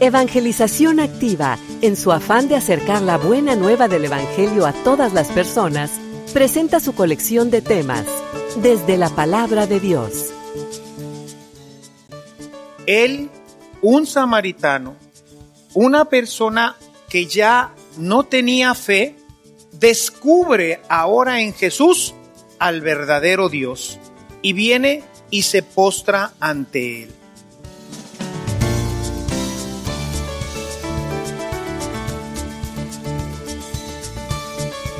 Evangelización Activa, en su afán de acercar la buena nueva del Evangelio a todas las personas, presenta su colección de temas, desde la palabra de Dios. Él, un samaritano, una persona que ya no tenía fe, descubre ahora en Jesús al verdadero Dios y viene y se postra ante él.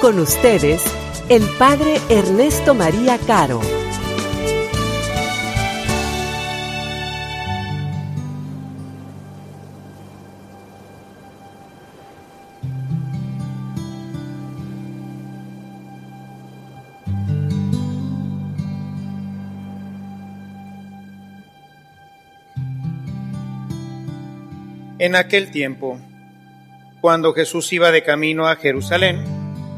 Con ustedes, el Padre Ernesto María Caro. En aquel tiempo, cuando Jesús iba de camino a Jerusalén,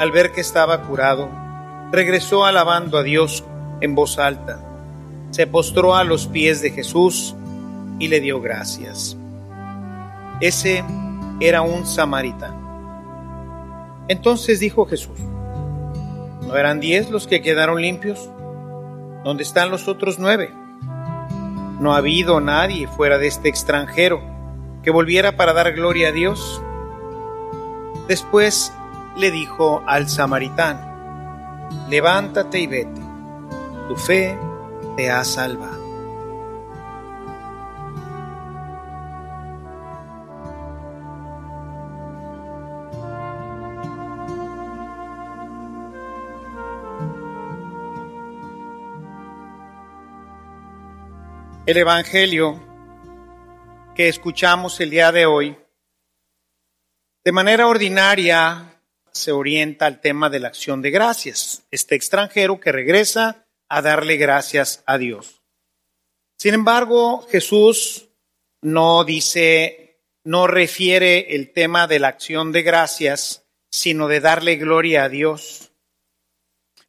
al ver que estaba curado, regresó alabando a Dios en voz alta, se postró a los pies de Jesús y le dio gracias. Ese era un samaritano. Entonces dijo Jesús, ¿no eran diez los que quedaron limpios? ¿Dónde están los otros nueve? No ha habido nadie fuera de este extranjero que volviera para dar gloria a Dios. Después le dijo al samaritano, levántate y vete, tu fe te ha salvado. El Evangelio que escuchamos el día de hoy, de manera ordinaria se orienta al tema de la acción de gracias, este extranjero que regresa a darle gracias a Dios. Sin embargo, Jesús no dice, no refiere el tema de la acción de gracias, sino de darle gloria a Dios.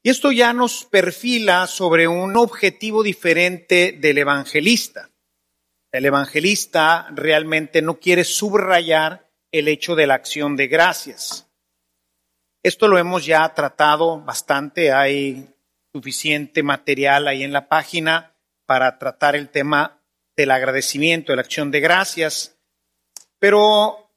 Y esto ya nos perfila sobre un objetivo diferente del evangelista. El evangelista realmente no quiere subrayar el hecho de la acción de gracias. Esto lo hemos ya tratado bastante, hay suficiente material ahí en la página para tratar el tema del agradecimiento, de la acción de gracias, pero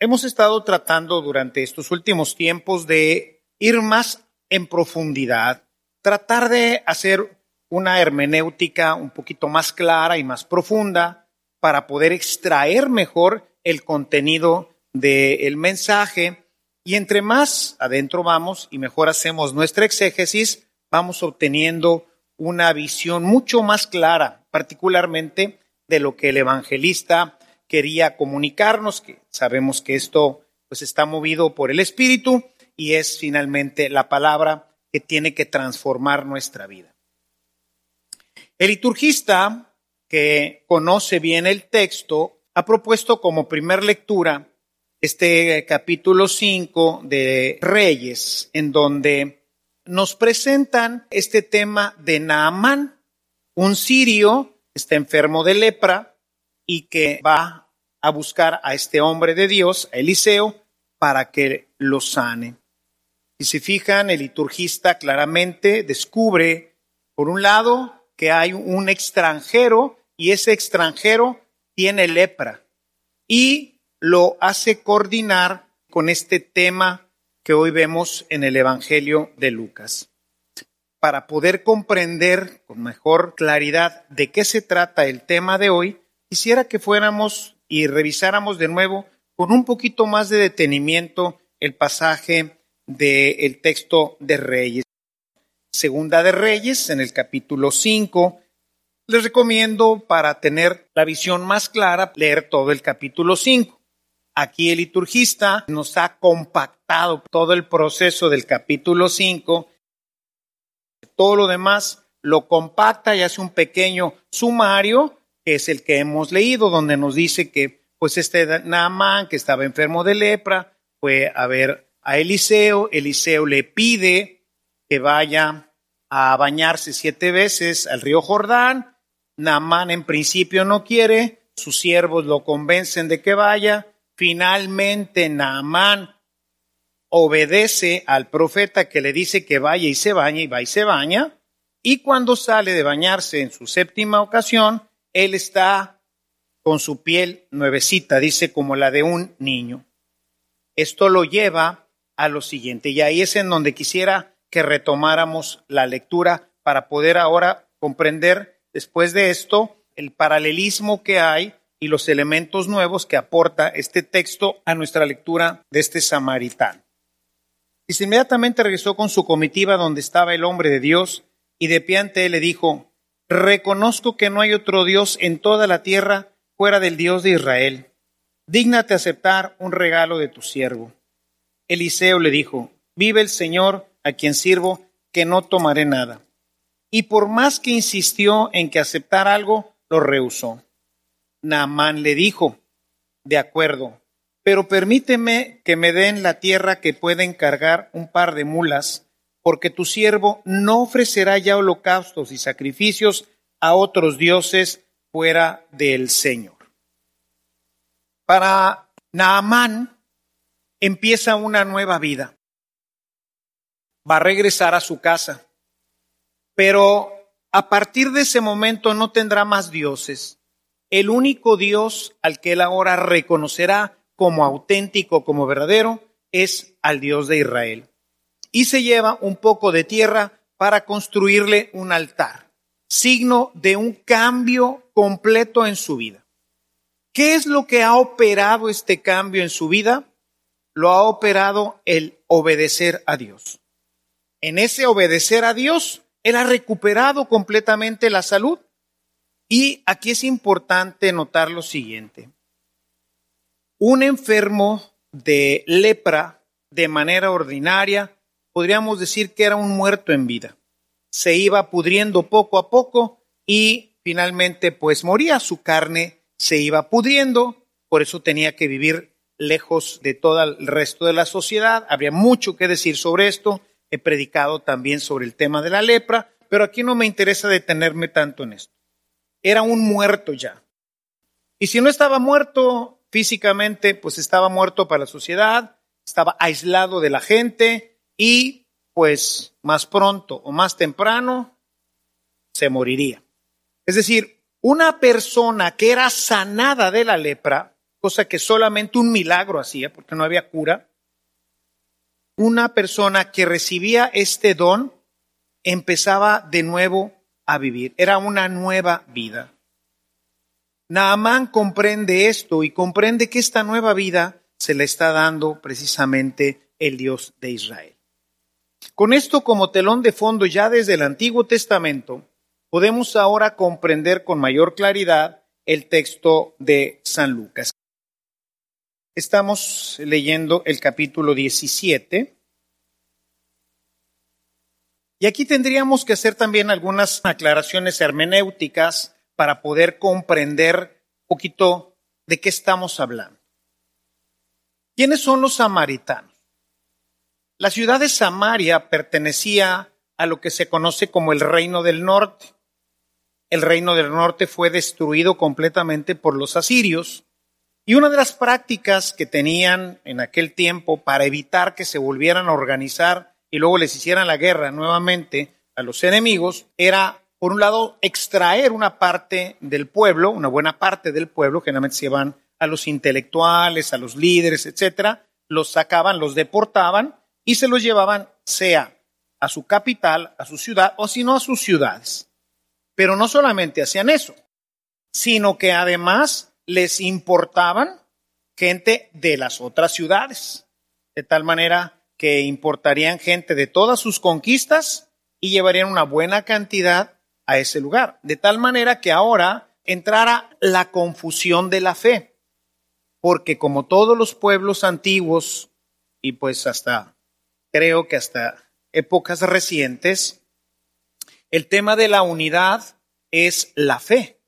hemos estado tratando durante estos últimos tiempos de ir más en profundidad, tratar de hacer una hermenéutica un poquito más clara y más profunda para poder extraer mejor el contenido del mensaje. Y entre más adentro vamos y mejor hacemos nuestra exégesis, vamos obteniendo una visión mucho más clara, particularmente de lo que el evangelista quería comunicarnos, que sabemos que esto pues está movido por el Espíritu y es finalmente la palabra que tiene que transformar nuestra vida. El liturgista, que conoce bien el texto, ha propuesto como primer lectura este capítulo 5 de Reyes, en donde nos presentan este tema de Naamán, un sirio está enfermo de lepra y que va a buscar a este hombre de Dios, Eliseo, para que lo sane. Si se fijan, el liturgista claramente descubre, por un lado, que hay un extranjero y ese extranjero tiene lepra. Y lo hace coordinar con este tema que hoy vemos en el Evangelio de Lucas. Para poder comprender con mejor claridad de qué se trata el tema de hoy, quisiera que fuéramos y revisáramos de nuevo con un poquito más de detenimiento el pasaje del texto de Reyes. Segunda de Reyes, en el capítulo 5. Les recomiendo, para tener la visión más clara, leer todo el capítulo 5. Aquí el liturgista nos ha compactado todo el proceso del capítulo 5. Todo lo demás lo compacta y hace un pequeño sumario, que es el que hemos leído, donde nos dice que pues este Naamán, que estaba enfermo de lepra, fue a ver a Eliseo. Eliseo le pide que vaya a bañarse siete veces al río Jordán. Naamán en principio no quiere, sus siervos lo convencen de que vaya. Finalmente Naamán obedece al profeta que le dice que vaya y se baña y va y se baña. Y cuando sale de bañarse en su séptima ocasión, él está con su piel nuevecita, dice como la de un niño. Esto lo lleva a lo siguiente, y ahí es en donde quisiera que retomáramos la lectura para poder ahora comprender después de esto el paralelismo que hay y los elementos nuevos que aporta este texto a nuestra lectura de este samaritano. Y inmediatamente regresó con su comitiva donde estaba el hombre de Dios y de pie ante él le dijo, reconozco que no hay otro Dios en toda la tierra fuera del Dios de Israel dígnate aceptar un regalo de tu siervo. Eliseo le dijo, vive el Señor a quien sirvo, que no tomaré nada. Y por más que insistió en que aceptara algo, lo rehusó. Naamán le dijo, de acuerdo, pero permíteme que me den la tierra que pueda encargar un par de mulas, porque tu siervo no ofrecerá ya holocaustos y sacrificios a otros dioses fuera del Señor. Para Naamán empieza una nueva vida. Va a regresar a su casa. Pero a partir de ese momento no tendrá más dioses. El único Dios al que él ahora reconocerá como auténtico, como verdadero, es al Dios de Israel. Y se lleva un poco de tierra para construirle un altar, signo de un cambio completo en su vida. ¿Qué es lo que ha operado este cambio en su vida? Lo ha operado el obedecer a Dios. En ese obedecer a Dios, Él ha recuperado completamente la salud. Y aquí es importante notar lo siguiente. Un enfermo de lepra de manera ordinaria, podríamos decir que era un muerto en vida. Se iba pudriendo poco a poco y finalmente pues moría su carne se iba pudriendo, por eso tenía que vivir lejos de todo el resto de la sociedad. Habría mucho que decir sobre esto. He predicado también sobre el tema de la lepra, pero aquí no me interesa detenerme tanto en esto. Era un muerto ya. Y si no estaba muerto físicamente, pues estaba muerto para la sociedad, estaba aislado de la gente y pues más pronto o más temprano se moriría. Es decir, una persona que era sanada de la lepra, cosa que solamente un milagro hacía porque no había cura, una persona que recibía este don empezaba de nuevo a vivir. Era una nueva vida. Naamán comprende esto y comprende que esta nueva vida se le está dando precisamente el Dios de Israel. Con esto como telón de fondo ya desde el Antiguo Testamento, podemos ahora comprender con mayor claridad el texto de San Lucas. Estamos leyendo el capítulo 17. Y aquí tendríamos que hacer también algunas aclaraciones hermenéuticas para poder comprender un poquito de qué estamos hablando. ¿Quiénes son los samaritanos? La ciudad de Samaria pertenecía a lo que se conoce como el reino del norte el reino del norte fue destruido completamente por los asirios. Y una de las prácticas que tenían en aquel tiempo para evitar que se volvieran a organizar y luego les hicieran la guerra nuevamente a los enemigos era, por un lado, extraer una parte del pueblo, una buena parte del pueblo, generalmente se iban a los intelectuales, a los líderes, etcétera, los sacaban, los deportaban y se los llevaban sea a su capital, a su ciudad o si no a sus ciudades. Pero no solamente hacían eso, sino que además les importaban gente de las otras ciudades, de tal manera que importarían gente de todas sus conquistas y llevarían una buena cantidad a ese lugar, de tal manera que ahora entrara la confusión de la fe, porque como todos los pueblos antiguos, y pues hasta, creo que hasta épocas recientes, el tema de la unidad es la fe.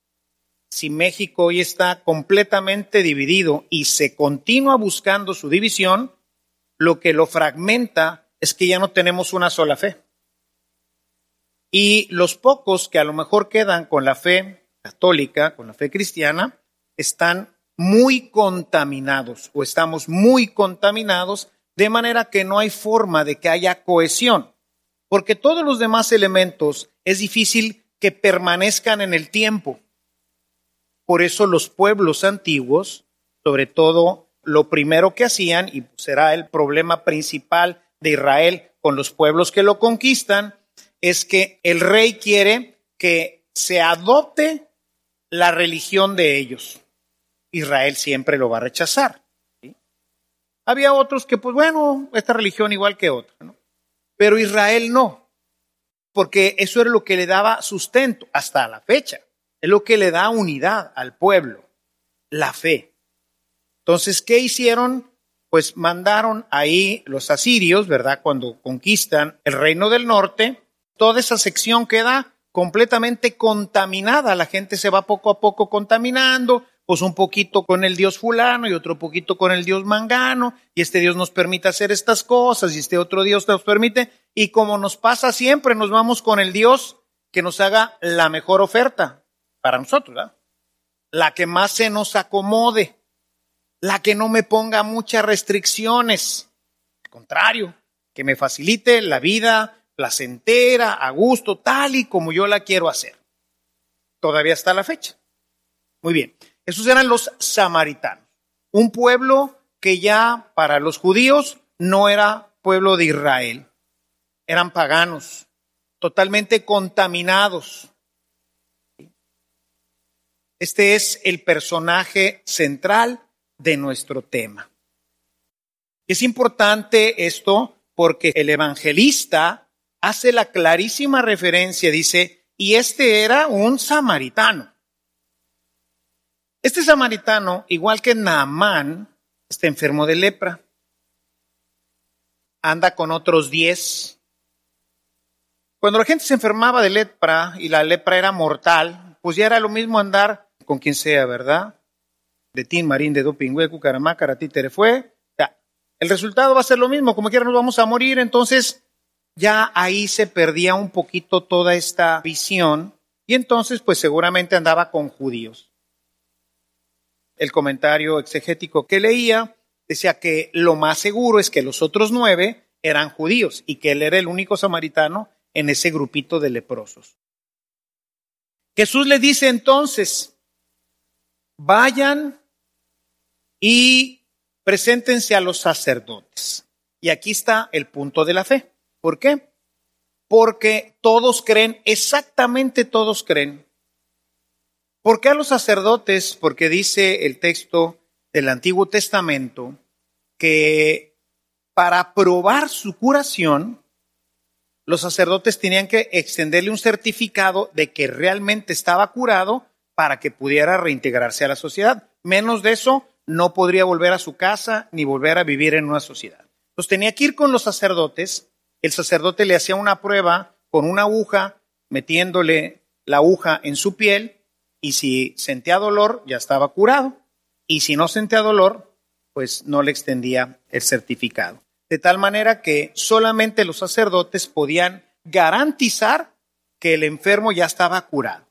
Si México hoy está completamente dividido y se continúa buscando su división, lo que lo fragmenta es que ya no tenemos una sola fe. Y los pocos que a lo mejor quedan con la fe católica, con la fe cristiana, están muy contaminados o estamos muy contaminados de manera que no hay forma de que haya cohesión, porque todos los demás elementos es difícil que permanezcan en el tiempo. Por eso los pueblos antiguos, sobre todo lo primero que hacían, y será el problema principal de Israel con los pueblos que lo conquistan, es que el rey quiere que se adopte la religión de ellos. Israel siempre lo va a rechazar. Había otros que, pues bueno, esta religión igual que otra, ¿no? Pero Israel no, porque eso era lo que le daba sustento hasta la fecha. Es lo que le da unidad al pueblo, la fe. Entonces, ¿qué hicieron? Pues mandaron ahí los asirios, ¿verdad? Cuando conquistan el reino del norte, toda esa sección queda completamente contaminada. La gente se va poco a poco contaminando, pues un poquito con el dios fulano y otro poquito con el dios mangano, y este dios nos permite hacer estas cosas y este otro dios nos permite, y como nos pasa siempre, nos vamos con el dios que nos haga la mejor oferta para nosotros, ¿verdad? La que más se nos acomode la que no me ponga muchas restricciones. Al contrario, que me facilite la vida placentera, a gusto, tal y como yo la quiero hacer. Todavía está la fecha. Muy bien. Esos eran los samaritanos. Un pueblo que ya para los judíos no era pueblo de Israel. Eran paganos, totalmente contaminados. Este es el personaje central de nuestro tema. Es importante esto porque el evangelista hace la clarísima referencia, dice, y este era un samaritano. Este samaritano, igual que Naamán, está enfermo de lepra. Anda con otros diez. Cuando la gente se enfermaba de lepra y la lepra era mortal, pues ya era lo mismo andar con quien sea, ¿verdad? De Tin Marín, de Dopingüe, Cucaramácara, Títere fue. Ya. El resultado va a ser lo mismo, como quiera nos vamos a morir, entonces ya ahí se perdía un poquito toda esta visión y entonces pues seguramente andaba con judíos. El comentario exegético que leía decía que lo más seguro es que los otros nueve eran judíos y que él era el único samaritano en ese grupito de leprosos. Jesús le dice entonces, vayan y preséntense a los sacerdotes. Y aquí está el punto de la fe. ¿Por qué? Porque todos creen, exactamente todos creen. ¿Por qué a los sacerdotes? Porque dice el texto del Antiguo Testamento que para probar su curación, los sacerdotes tenían que extenderle un certificado de que realmente estaba curado para que pudiera reintegrarse a la sociedad. Menos de eso, no podría volver a su casa ni volver a vivir en una sociedad. Entonces tenía que ir con los sacerdotes, el sacerdote le hacía una prueba con una aguja, metiéndole la aguja en su piel, y si sentía dolor, ya estaba curado, y si no sentía dolor, pues no le extendía el certificado. De tal manera que solamente los sacerdotes podían garantizar que el enfermo ya estaba curado.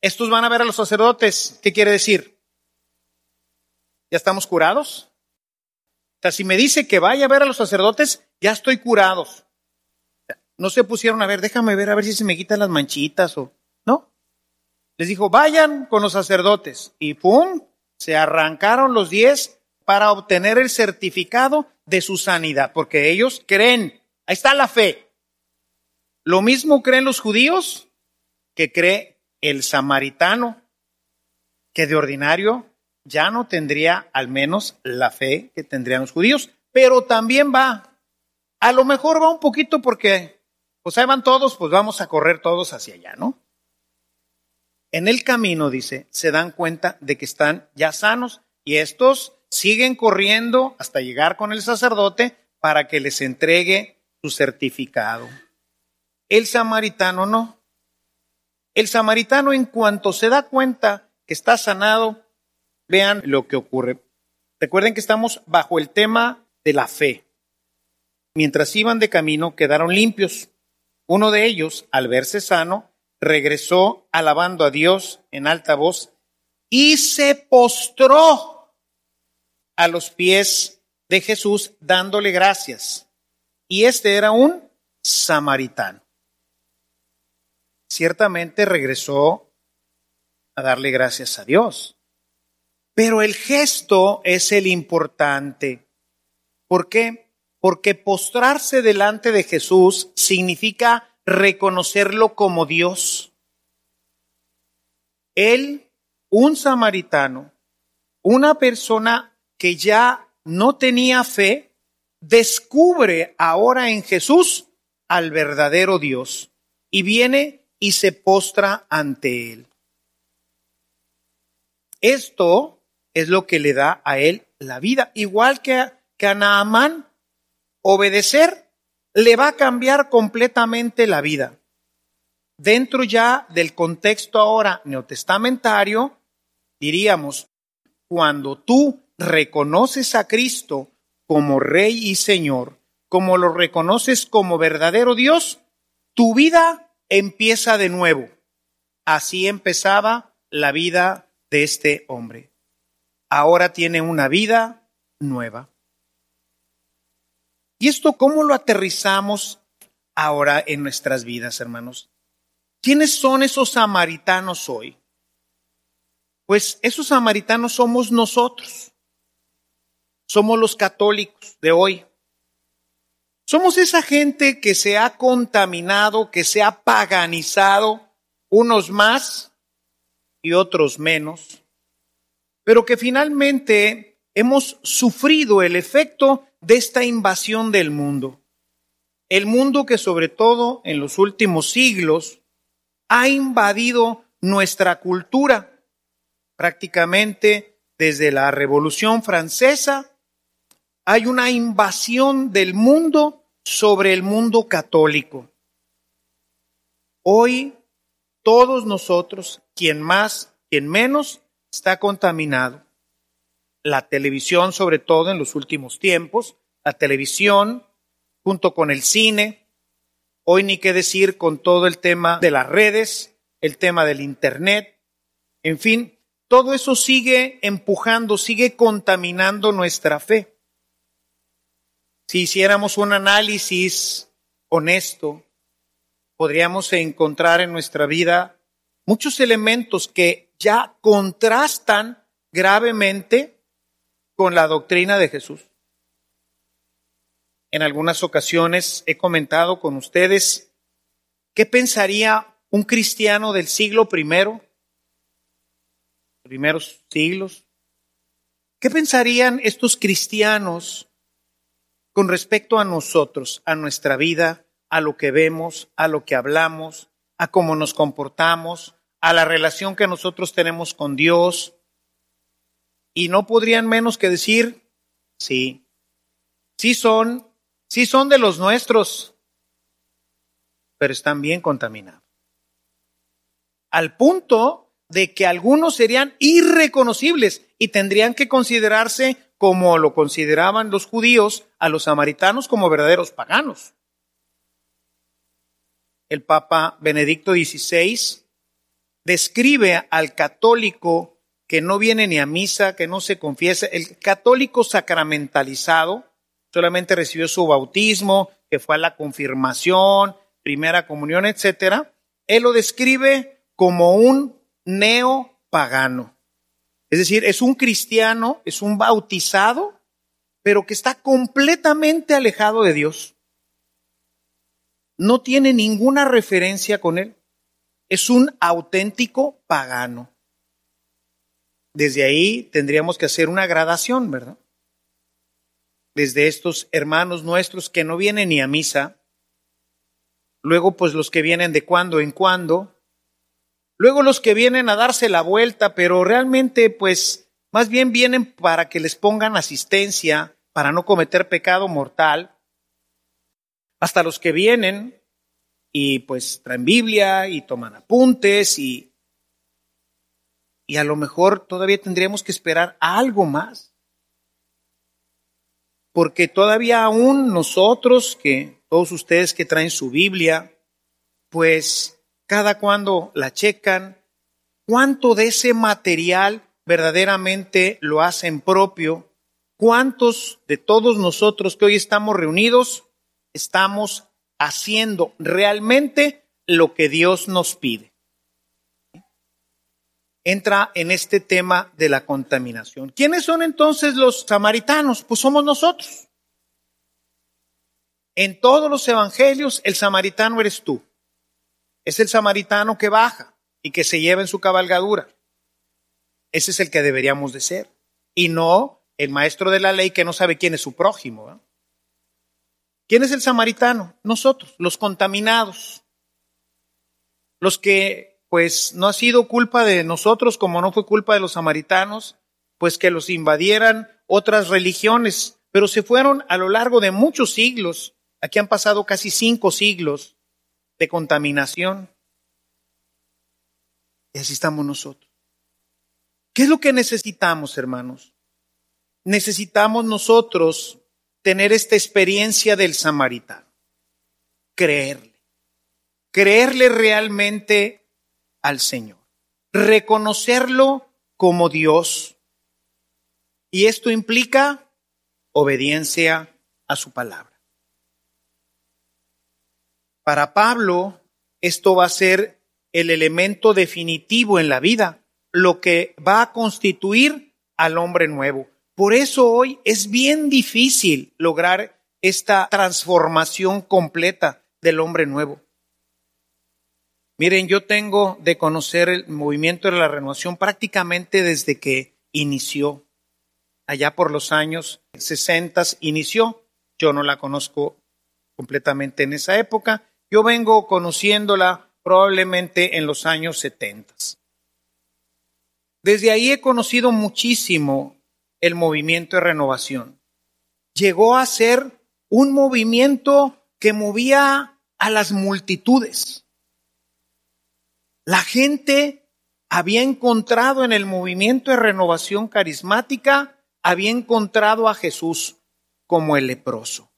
Estos van a ver a los sacerdotes. ¿Qué quiere decir? ¿Ya estamos curados? Si me dice que vaya a ver a los sacerdotes, ya estoy curados. No se pusieron a ver, déjame ver a ver si se me quitan las manchitas o no. Les dijo, vayan con los sacerdotes y pum, se arrancaron los diez para obtener el certificado de su sanidad, porque ellos creen, ahí está la fe. Lo mismo creen los judíos que cree el samaritano, que de ordinario ya no tendría al menos la fe que tendrían los judíos, pero también va, a lo mejor va un poquito porque, pues ahí van todos, pues vamos a correr todos hacia allá, ¿no? En el camino, dice, se dan cuenta de que están ya sanos y estos siguen corriendo hasta llegar con el sacerdote para que les entregue su certificado. El samaritano no. El samaritano en cuanto se da cuenta que está sanado, vean lo que ocurre. Recuerden que estamos bajo el tema de la fe. Mientras iban de camino quedaron limpios. Uno de ellos, al verse sano, regresó alabando a Dios en alta voz y se postró a los pies de Jesús dándole gracias. Y este era un samaritano. Ciertamente regresó a darle gracias a Dios. Pero el gesto es el importante. ¿Por qué? Porque postrarse delante de Jesús significa reconocerlo como Dios. Él, un samaritano, una persona que ya no tenía fe, descubre ahora en Jesús al verdadero Dios y viene y se postra ante Él. Esto es lo que le da a Él la vida, igual que a, Naamán. Obedecer le va a cambiar completamente la vida. Dentro ya del contexto ahora neotestamentario, diríamos, cuando tú reconoces a Cristo como Rey y Señor, como lo reconoces como verdadero Dios, tu vida empieza de nuevo. Así empezaba la vida de este hombre. Ahora tiene una vida nueva. ¿Y esto cómo lo aterrizamos ahora en nuestras vidas, hermanos? ¿Quiénes son esos samaritanos hoy? Pues esos samaritanos somos nosotros. Somos los católicos de hoy. Somos esa gente que se ha contaminado, que se ha paganizado, unos más y otros menos, pero que finalmente hemos sufrido el efecto de esta invasión del mundo. El mundo que sobre todo en los últimos siglos ha invadido nuestra cultura, prácticamente desde la Revolución Francesa, hay una invasión del mundo sobre el mundo católico. Hoy todos nosotros, quien más, quien menos, está contaminado la televisión, sobre todo en los últimos tiempos, la televisión junto con el cine, hoy ni qué decir con todo el tema de las redes, el tema del Internet, en fin, todo eso sigue empujando, sigue contaminando nuestra fe. Si hiciéramos un análisis honesto, podríamos encontrar en nuestra vida muchos elementos que ya contrastan gravemente con la doctrina de Jesús. En algunas ocasiones he comentado con ustedes qué pensaría un cristiano del siglo primero, primeros siglos. ¿Qué pensarían estos cristianos con respecto a nosotros, a nuestra vida, a lo que vemos, a lo que hablamos, a cómo nos comportamos, a la relación que nosotros tenemos con Dios, y no podrían menos que decir, sí, sí son, sí son de los nuestros, pero están bien contaminados. Al punto de que algunos serían irreconocibles y tendrían que considerarse como lo consideraban los judíos a los samaritanos como verdaderos paganos. El Papa Benedicto XVI describe al católico que no viene ni a misa, que no se confiesa. El católico sacramentalizado solamente recibió su bautismo, que fue a la confirmación, primera comunión, etcétera. Él lo describe como un neopagano. Es decir, es un cristiano, es un bautizado, pero que está completamente alejado de Dios. No tiene ninguna referencia con él. Es un auténtico pagano. Desde ahí tendríamos que hacer una gradación, ¿verdad? Desde estos hermanos nuestros que no vienen ni a misa, luego pues los que vienen de cuando en cuando, luego los que vienen a darse la vuelta, pero realmente pues más bien vienen para que les pongan asistencia, para no cometer pecado mortal, hasta los que vienen y pues traen Biblia y toman apuntes y, y a lo mejor todavía tendríamos que esperar algo más. Porque todavía aún nosotros que todos ustedes que traen su Biblia, pues cada cuando la checan, cuánto de ese material verdaderamente lo hacen propio, cuántos de todos nosotros que hoy estamos reunidos estamos haciendo realmente lo que Dios nos pide. Entra en este tema de la contaminación. ¿Quiénes son entonces los samaritanos? Pues somos nosotros. En todos los evangelios el samaritano eres tú. Es el samaritano que baja y que se lleva en su cabalgadura. Ese es el que deberíamos de ser. Y no el maestro de la ley que no sabe quién es su prójimo. ¿Quién es el samaritano? Nosotros, los contaminados. Los que, pues, no ha sido culpa de nosotros como no fue culpa de los samaritanos, pues que los invadieran otras religiones, pero se fueron a lo largo de muchos siglos Aquí han pasado casi cinco siglos de contaminación. Y así estamos nosotros. ¿Qué es lo que necesitamos, hermanos? Necesitamos nosotros tener esta experiencia del samaritano. Creerle. Creerle realmente al Señor. Reconocerlo como Dios. Y esto implica obediencia a su palabra. Para Pablo, esto va a ser el elemento definitivo en la vida, lo que va a constituir al hombre nuevo. Por eso hoy es bien difícil lograr esta transformación completa del hombre nuevo. Miren, yo tengo de conocer el movimiento de la renovación prácticamente desde que inició. Allá por los años 60 inició. Yo no la conozco completamente en esa época, yo vengo conociéndola probablemente en los años 70. Desde ahí he conocido muchísimo el movimiento de renovación. Llegó a ser un movimiento que movía a las multitudes. La gente había encontrado en el movimiento de renovación carismática, había encontrado a Jesús como el leproso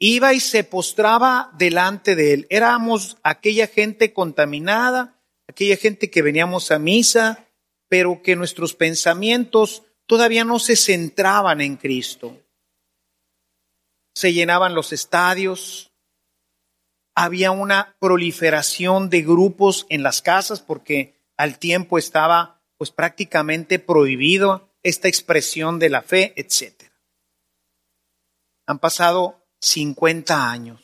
iba y se postraba delante de él. Éramos aquella gente contaminada, aquella gente que veníamos a misa, pero que nuestros pensamientos todavía no se centraban en Cristo. Se llenaban los estadios, había una proliferación de grupos en las casas porque al tiempo estaba pues prácticamente prohibido esta expresión de la fe, etc. Han pasado 50 años.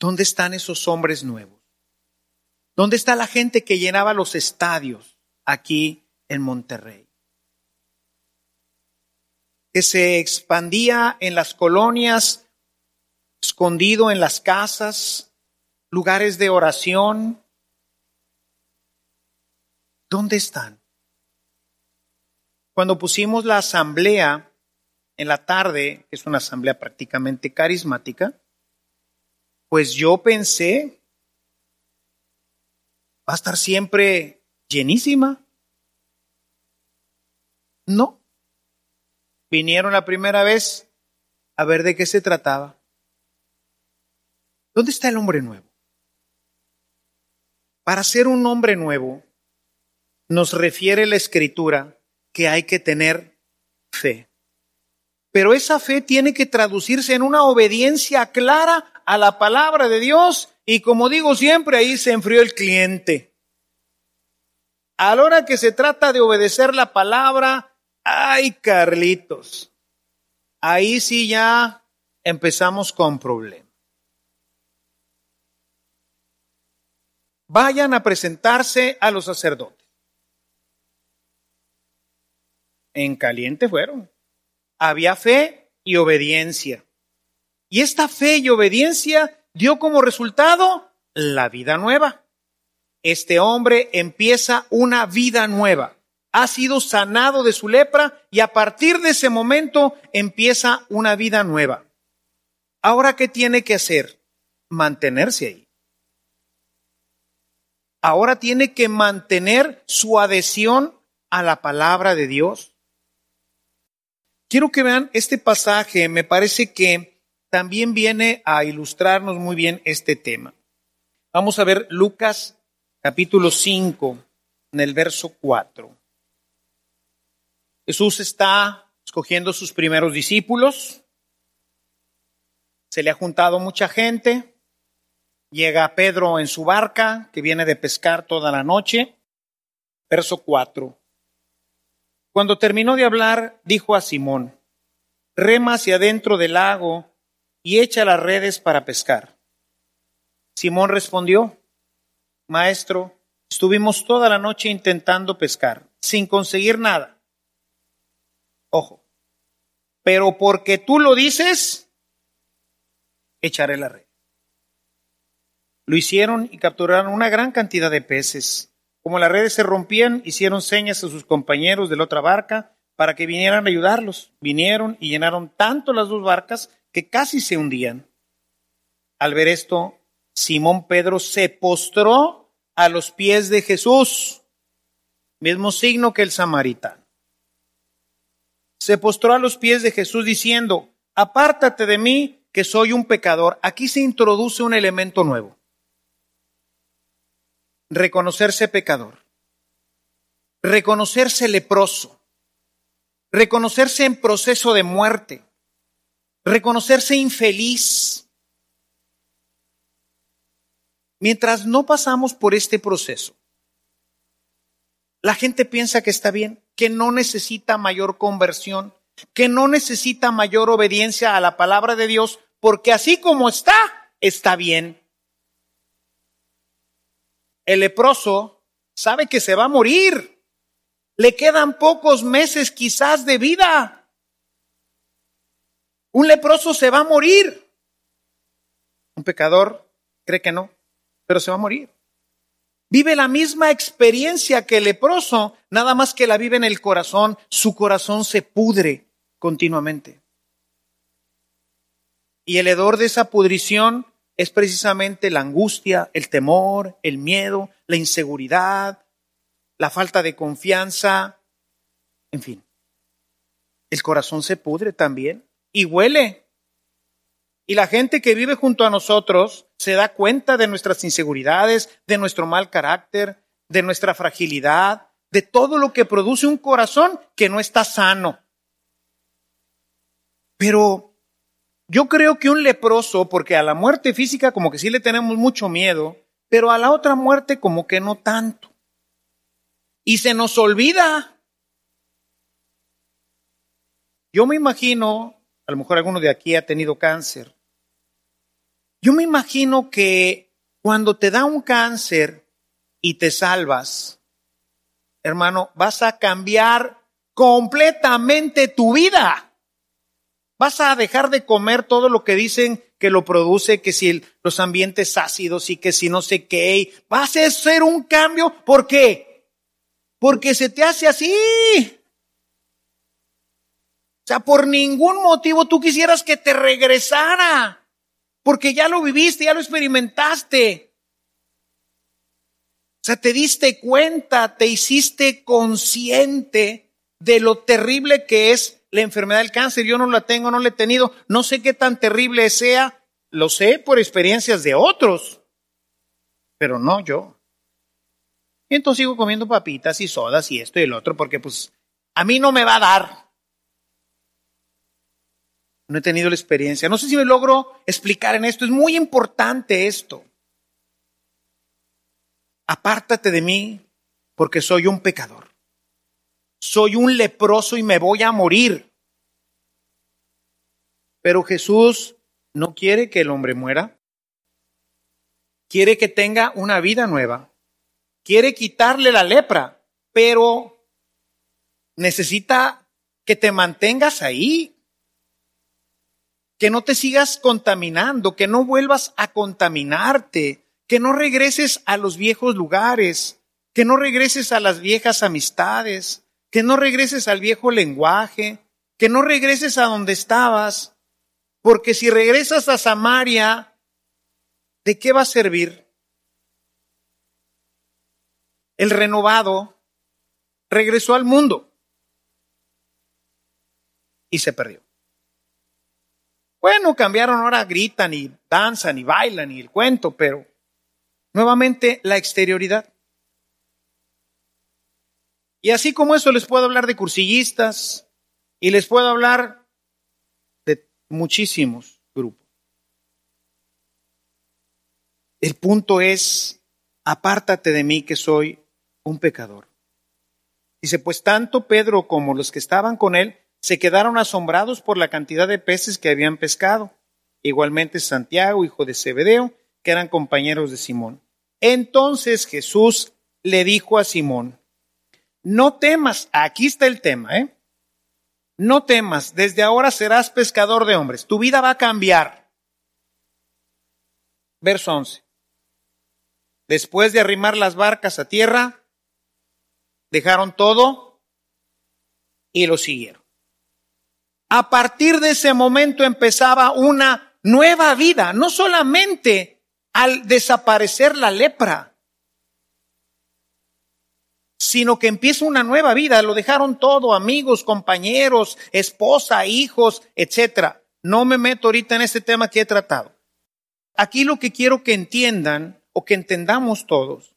¿Dónde están esos hombres nuevos? ¿Dónde está la gente que llenaba los estadios aquí en Monterrey? Que se expandía en las colonias, escondido en las casas, lugares de oración. ¿Dónde están? Cuando pusimos la asamblea en la tarde, que es una asamblea prácticamente carismática, pues yo pensé, va a estar siempre llenísima. No. Vinieron la primera vez a ver de qué se trataba. ¿Dónde está el hombre nuevo? Para ser un hombre nuevo, nos refiere la escritura que hay que tener fe. Pero esa fe tiene que traducirse en una obediencia clara a la palabra de Dios y como digo siempre, ahí se enfrió el cliente. A la hora que se trata de obedecer la palabra, ay Carlitos, ahí sí ya empezamos con problemas. Vayan a presentarse a los sacerdotes. En caliente fueron. Había fe y obediencia. Y esta fe y obediencia dio como resultado la vida nueva. Este hombre empieza una vida nueva. Ha sido sanado de su lepra y a partir de ese momento empieza una vida nueva. Ahora, ¿qué tiene que hacer? Mantenerse ahí. Ahora tiene que mantener su adhesión a la palabra de Dios. Quiero que vean este pasaje, me parece que también viene a ilustrarnos muy bien este tema. Vamos a ver Lucas capítulo 5, en el verso 4. Jesús está escogiendo sus primeros discípulos. Se le ha juntado mucha gente. Llega Pedro en su barca, que viene de pescar toda la noche. Verso 4. Cuando terminó de hablar, dijo a Simón, rema hacia adentro del lago y echa las redes para pescar. Simón respondió, Maestro, estuvimos toda la noche intentando pescar, sin conseguir nada. Ojo, pero porque tú lo dices, echaré la red. Lo hicieron y capturaron una gran cantidad de peces. Como las redes se rompían, hicieron señas a sus compañeros de la otra barca para que vinieran a ayudarlos. Vinieron y llenaron tanto las dos barcas que casi se hundían. Al ver esto, Simón Pedro se postró a los pies de Jesús, mismo signo que el samaritano. Se postró a los pies de Jesús diciendo, apártate de mí, que soy un pecador. Aquí se introduce un elemento nuevo. Reconocerse pecador. Reconocerse leproso. Reconocerse en proceso de muerte. Reconocerse infeliz Mientras no pasamos por este proceso, la gente piensa que está bien, que no necesita mayor conversión, que no necesita mayor obediencia a la palabra de Dios, porque así como está, está bien. El leproso sabe que se va a morir. Le quedan pocos meses quizás de vida. Un leproso se va a morir. Un pecador cree que no pero se va a morir. Vive la misma experiencia que el leproso, nada más que la vive en el corazón. Su corazón se pudre continuamente. Y el hedor de esa pudrición es precisamente la angustia, el temor, el miedo, la inseguridad, la falta de confianza, en fin. El corazón se pudre también y huele. Y la gente que vive junto a nosotros se da cuenta de nuestras inseguridades, de nuestro mal carácter, de nuestra fragilidad, de todo lo que produce un corazón que no está sano. Pero yo creo que un leproso, porque a la muerte física como que sí le tenemos mucho miedo, pero a la otra muerte como que no tanto. Y se nos olvida. Yo me imagino, a lo mejor alguno de aquí ha tenido cáncer, yo me imagino que cuando te da un cáncer y te salvas, hermano, vas a cambiar completamente tu vida. Vas a dejar de comer todo lo que dicen que lo produce, que si los ambientes ácidos y que si no sé qué. Vas a hacer un cambio. ¿Por qué? Porque se te hace así. O sea, por ningún motivo tú quisieras que te regresara porque ya lo viviste, ya lo experimentaste. O sea, te diste cuenta, te hiciste consciente de lo terrible que es la enfermedad del cáncer. Yo no la tengo, no la he tenido, no sé qué tan terrible sea, lo sé por experiencias de otros, pero no yo. Y entonces sigo comiendo papitas y sodas y esto y el otro, porque pues a mí no me va a dar. No he tenido la experiencia. No sé si me logro explicar en esto. Es muy importante esto. Apártate de mí, porque soy un pecador. Soy un leproso y me voy a morir. Pero Jesús no quiere que el hombre muera. Quiere que tenga una vida nueva. Quiere quitarle la lepra, pero necesita que te mantengas ahí. Que no te sigas contaminando, que no vuelvas a contaminarte, que no regreses a los viejos lugares, que no regreses a las viejas amistades, que no regreses al viejo lenguaje, que no regreses a donde estabas, porque si regresas a Samaria, ¿de qué va a servir? El renovado regresó al mundo y se perdió. Bueno, cambiaron ahora, gritan y danzan y bailan y el cuento, pero nuevamente la exterioridad. Y así como eso les puedo hablar de cursillistas y les puedo hablar de muchísimos grupos. El punto es, apártate de mí que soy un pecador. Dice, pues tanto Pedro como los que estaban con él se quedaron asombrados por la cantidad de peces que habían pescado. Igualmente Santiago, hijo de Zebedeo, que eran compañeros de Simón. Entonces Jesús le dijo a Simón, no temas, aquí está el tema, ¿eh? No temas, desde ahora serás pescador de hombres, tu vida va a cambiar. Verso 11. Después de arrimar las barcas a tierra, dejaron todo y lo siguieron. A partir de ese momento empezaba una nueva vida, no solamente al desaparecer la lepra, sino que empieza una nueva vida. Lo dejaron todo, amigos, compañeros, esposa, hijos, etcétera. No me meto ahorita en este tema que he tratado. Aquí lo que quiero que entiendan o que entendamos todos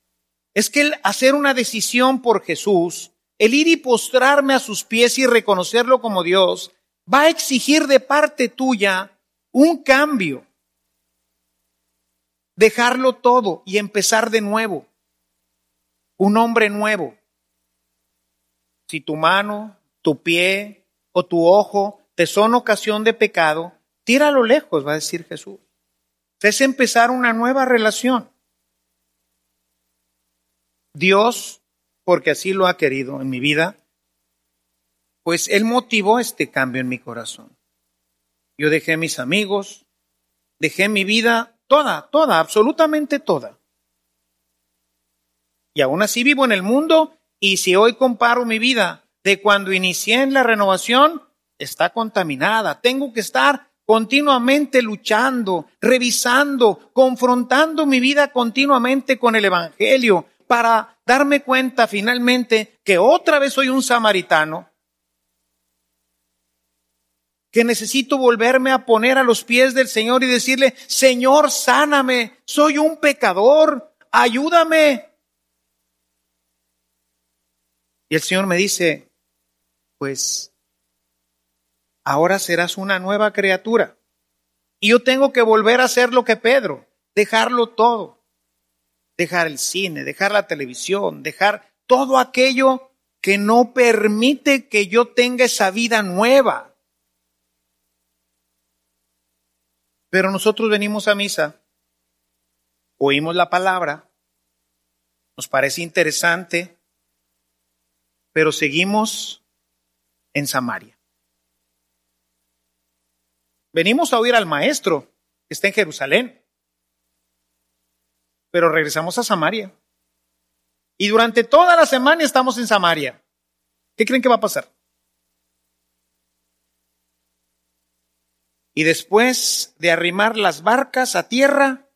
es que el hacer una decisión por Jesús, el ir y postrarme a sus pies y reconocerlo como Dios, va a exigir de parte tuya un cambio. Dejarlo todo y empezar de nuevo. Un hombre nuevo si tu mano, tu pie o tu ojo te son ocasión de pecado, tíralo lejos, va a decir Jesús. Es empezar una nueva relación. Dios, porque así lo ha querido en mi vida, pues Él motivó este cambio en mi corazón. Yo dejé mis amigos, dejé mi vida toda, toda, absolutamente toda. Y aún así vivo en el mundo y si hoy comparo mi vida de cuando inicié en la renovación, está contaminada. Tengo que estar continuamente luchando, revisando, confrontando mi vida continuamente con el Evangelio para darme cuenta finalmente que otra vez soy un samaritano, que necesito volverme a poner a los pies del Señor y decirle, Señor, sáname, soy un pecador, ayúdame. Y el Señor me dice, pues ahora serás una nueva criatura. Y yo tengo que volver a hacer lo que Pedro, dejarlo todo. Dejar el cine, dejar la televisión, dejar todo aquello que no permite que yo tenga esa vida nueva. Pero nosotros venimos a misa, oímos la palabra, nos parece interesante, pero seguimos en Samaria. Venimos a oír al maestro que está en Jerusalén, pero regresamos a Samaria. Y durante toda la semana estamos en Samaria. ¿Qué creen que va a pasar? Y después de arrimar las barcas a tierra,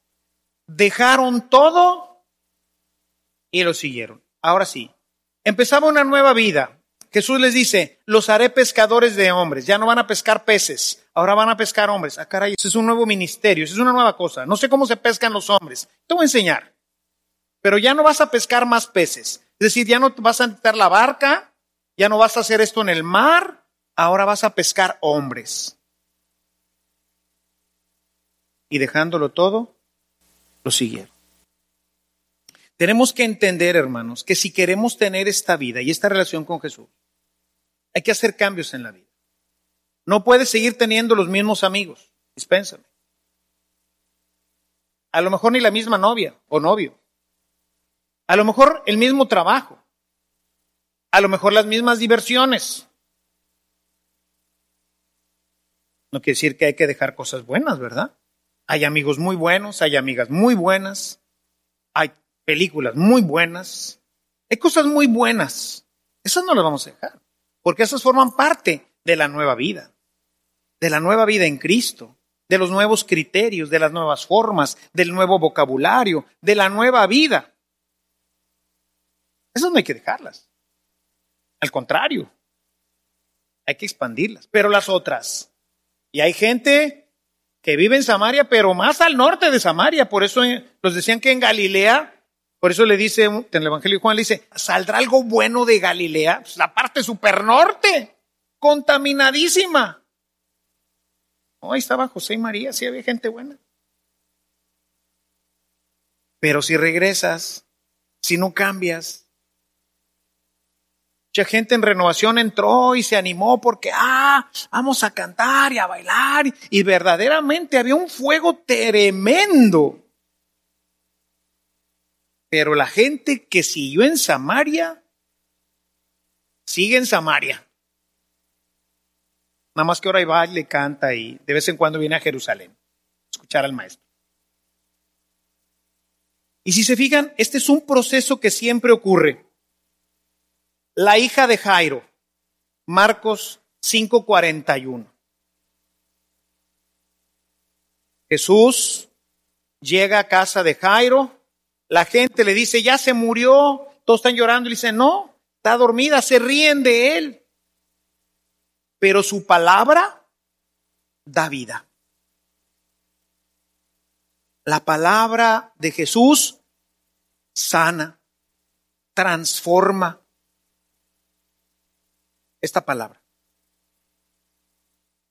dejaron todo y lo siguieron. Ahora sí, Empezaba una nueva vida. Jesús les dice, los haré pescadores de hombres. Ya no van a pescar peces, ahora van a pescar hombres. Ah, caray, ese es un nuevo ministerio, es una nueva cosa. No sé cómo se pescan los hombres. Te voy a enseñar. Pero ya no vas a pescar más peces. Es decir, ya no vas a entrar la barca, ya no vas a hacer esto en el mar, ahora vas a pescar hombres. Y dejándolo todo, lo siguieron. Tenemos que entender, hermanos, que si queremos tener esta vida y esta relación con Jesús, hay que hacer cambios en la vida. No puedes seguir teniendo los mismos amigos. Dispénsame. A lo mejor ni la misma novia o novio. A lo mejor el mismo trabajo. A lo mejor las mismas diversiones. No quiere decir que hay que dejar cosas buenas, ¿verdad? Hay amigos muy buenos, hay amigas muy buenas, hay películas muy buenas, hay cosas muy buenas. Esas no las vamos a dejar, porque esas forman parte de la nueva vida, de la nueva vida en Cristo, de los nuevos criterios, de las nuevas formas, del nuevo vocabulario, de la nueva vida. Esas no hay que dejarlas. Al contrario, hay que expandirlas. Pero las otras, y hay gente que vive en Samaria, pero más al norte de Samaria. Por eso los decían que en Galilea, por eso le dice, en el Evangelio de Juan le dice, ¿saldrá algo bueno de Galilea? Pues la parte super norte, contaminadísima. ahí estaba José y María, sí había gente buena. Pero si regresas, si no cambias, Mucha gente en renovación entró y se animó porque, ah, vamos a cantar y a bailar. Y verdaderamente había un fuego tremendo. Pero la gente que siguió en Samaria, sigue en Samaria. Nada más que ahora va y le canta y de vez en cuando viene a Jerusalén a escuchar al maestro. Y si se fijan, este es un proceso que siempre ocurre. La hija de Jairo, Marcos 5:41. Jesús llega a casa de Jairo, la gente le dice, ya se murió, todos están llorando y dice, no, está dormida, se ríen de él. Pero su palabra da vida. La palabra de Jesús sana, transforma, esta palabra.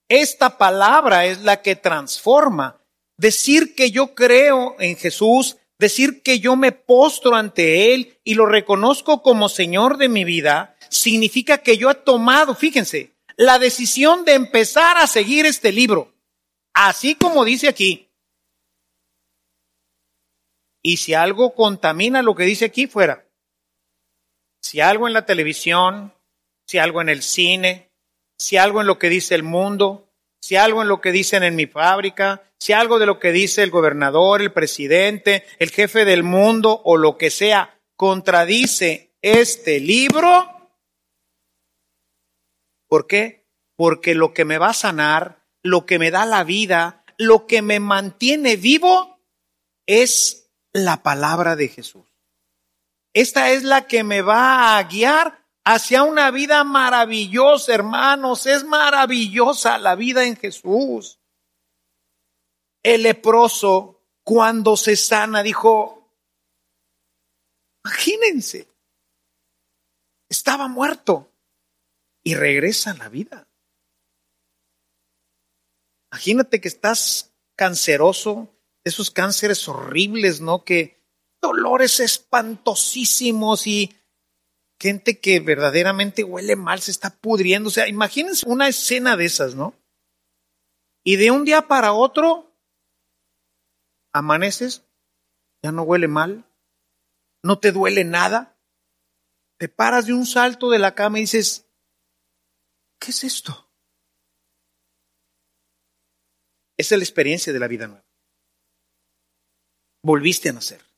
Esta palabra es la que transforma. Decir que yo creo en Jesús, decir que yo me postro ante Él y lo reconozco como Señor de mi vida, significa que yo he tomado, fíjense, la decisión de empezar a seguir este libro. Así como dice aquí. Y si algo contamina lo que dice aquí, fuera. Si algo en la televisión, si algo en el cine, si algo en lo que dice el mundo, si algo en lo que dicen en mi fábrica, si algo de lo que dice el gobernador, el presidente, el jefe del mundo o lo que sea, contradice este libro. ¿Por qué? Porque lo que me va a sanar, lo que me da la vida, lo que me mantiene vivo es la palabra de Jesús. Esta es la que me va a guiar hacia una vida maravillosa, hermanos. Es maravillosa la vida en Jesús. El leproso, cuando se sana, dijo, imagínense, estaba muerto y regresa a la vida. Imagínate que estás canceroso, esos cánceres horribles, ¿no? Que dolores espantosísimos y gente que verdaderamente huele mal, se está pudriendo. O sea, imagínense una escena de esas, ¿no? Y de un día para otro, amaneces, ya no huele mal, no te duele nada, te paras de un salto de la cama y dices, ¿qué es esto? Esa es la experiencia de la vida nueva. Volviste a nacer.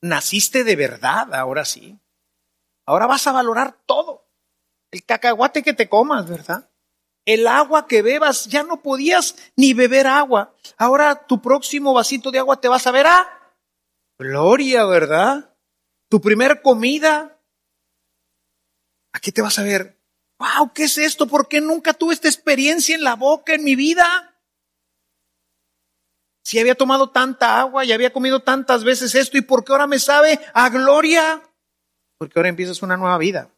Naciste de verdad, ahora sí. Ahora vas a valorar todo. El cacahuate que te comas, ¿verdad? El agua que bebas, ya no podías ni beber agua. Ahora tu próximo vasito de agua te vas a ver a gloria, ¿verdad? Tu primer comida. Aquí te vas a ver, wow, ¿qué es esto? ¿Por qué nunca tuve esta experiencia en la boca en mi vida? Si había tomado tanta agua y había comido tantas veces esto, ¿y por qué ahora me sabe a gloria? Porque ahora empiezas una nueva vida,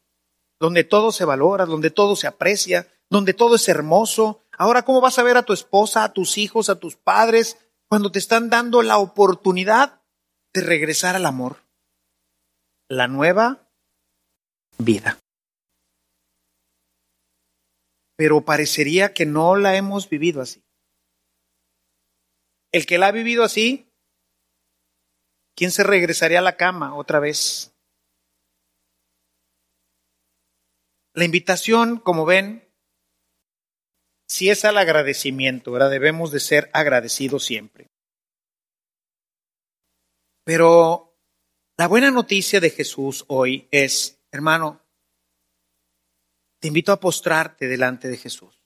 donde todo se valora, donde todo se aprecia, donde todo es hermoso. Ahora, ¿cómo vas a ver a tu esposa, a tus hijos, a tus padres, cuando te están dando la oportunidad de regresar al amor, la nueva vida. Pero parecería que no la hemos vivido así. El que la ha vivido así, ¿quién se regresaría a la cama otra vez? La invitación, como ven, si es al agradecimiento, ¿verdad? Debemos de ser agradecidos siempre. Pero la buena noticia de Jesús hoy es, hermano, te invito a postrarte delante de Jesús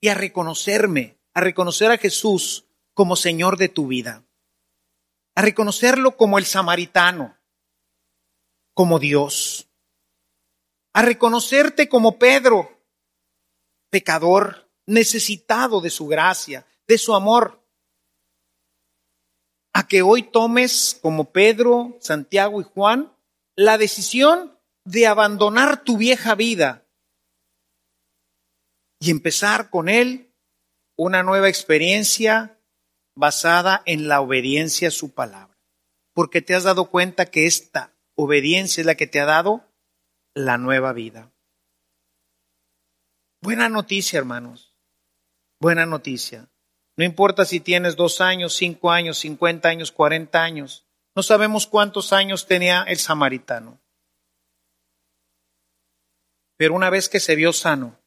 y a reconocerme, a reconocer a Jesús como Señor de tu vida, a reconocerlo como el samaritano, como Dios, a reconocerte como Pedro, pecador, necesitado de su gracia, de su amor. A que hoy tomes, como Pedro, Santiago y Juan, la decisión de abandonar tu vieja vida y empezar con Él una nueva experiencia basada en la obediencia a su palabra. Porque te has dado cuenta que esta obediencia es la que te ha dado la nueva vida. Buena noticia, hermanos buena noticia. No importa si tienes dos años, cinco años, cincuenta años, cuarenta años. No sabemos cuántos años tenía el samaritano. Pero una vez que se vio sano,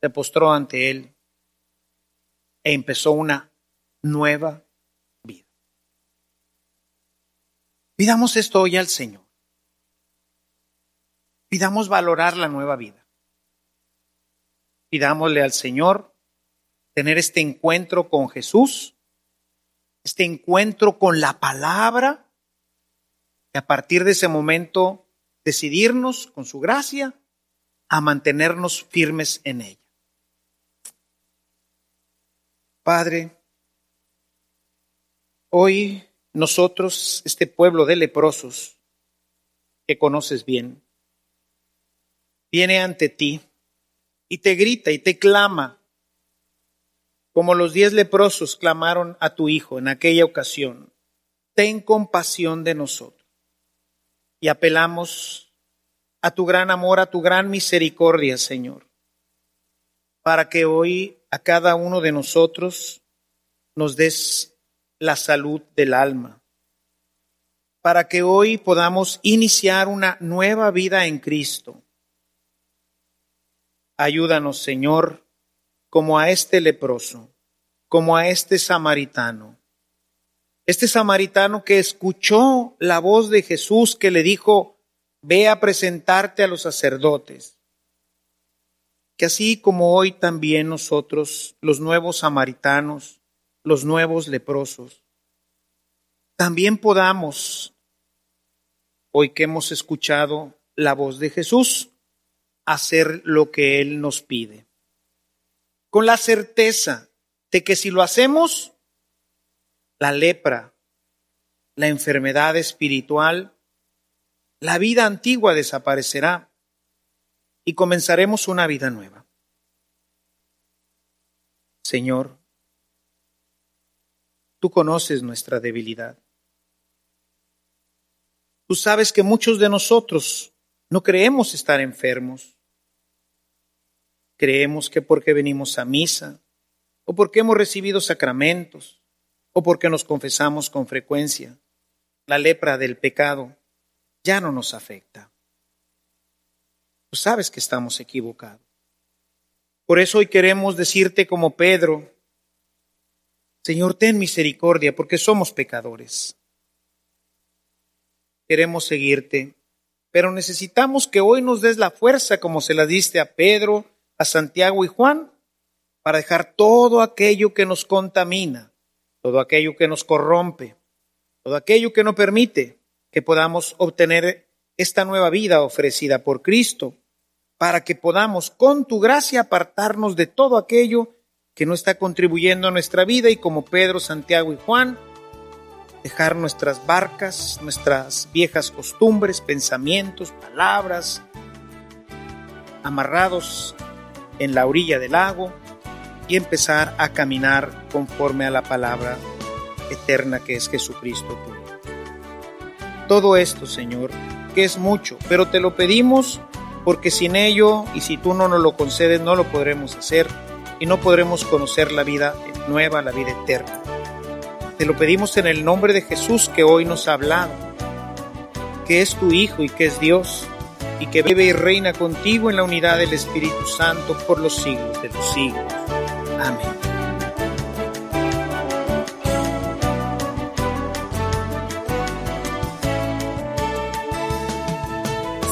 se postró ante él e empezó una nueva vida. Pidamos esto hoy al Señor. Pidamos valorar la nueva vida. Pidámosle al Señor tener este encuentro con Jesús, este encuentro con la palabra, y a partir de ese momento decidirnos con su gracia a mantenernos firmes en ella. Padre, hoy nosotros, este pueblo de leprosos que conoces bien, viene ante ti y te grita y te clama, como los diez leprosos clamaron a tu Hijo en aquella ocasión. Ten compasión de nosotros. Y apelamos a tu gran amor, a tu gran misericordia, Señor, para que hoy a cada uno de nosotros nos des la salud del alma, para que hoy podamos iniciar una nueva vida en Cristo Ayúdanos, Señor, como a este leproso, como a este samaritano. Este samaritano que escuchó la voz de Jesús que le dijo, ve a presentarte a los sacerdotes. Que así como hoy también nosotros, los nuevos samaritanos, los nuevos leprosos, también podamos, hoy que hemos escuchado la voz de Jesús, hacer lo que Él nos pide. Con la certeza de que si lo hacemos, la lepra, la enfermedad espiritual, la vida antigua desaparecerá y comenzaremos una vida nueva. Señor, tú conoces nuestra debilidad. Tú sabes que muchos de nosotros no creemos estar enfermos. Creemos que porque venimos a misa, o porque hemos recibido sacramentos, o porque nos confesamos con frecuencia, la lepra del pecado ya no nos afecta. Sabes que estamos equivocados. Por eso hoy queremos decirte como Pedro, Señor, ten misericordia porque somos pecadores. Queremos seguirte pero necesitamos que hoy nos des la fuerza como se la diste a Pedro, a Santiago y Juan, para dejar todo aquello que nos contamina, todo aquello que nos corrompe, todo aquello que no permite que podamos obtener esta nueva vida ofrecida por Cristo, para que podamos con tu gracia apartarnos de todo aquello que no está contribuyendo a nuestra vida y como Pedro, Santiago y Juan, dejar nuestras barcas, nuestras viejas costumbres, pensamientos, palabras, amarrados en la orilla del lago y empezar a caminar conforme a la palabra eterna que es Jesucristo tuyo. Todo esto, Señor, que es mucho, pero te lo pedimos porque sin ello y si tú no nos lo concedes no lo podremos hacer y no podremos conocer la vida nueva, la vida eterna. Te lo pedimos en el nombre de Jesús que hoy nos ha hablado, que es tu Hijo y que es Dios, y que vive y reina contigo en la unidad del Espíritu Santo por los siglos de los siglos. Amén.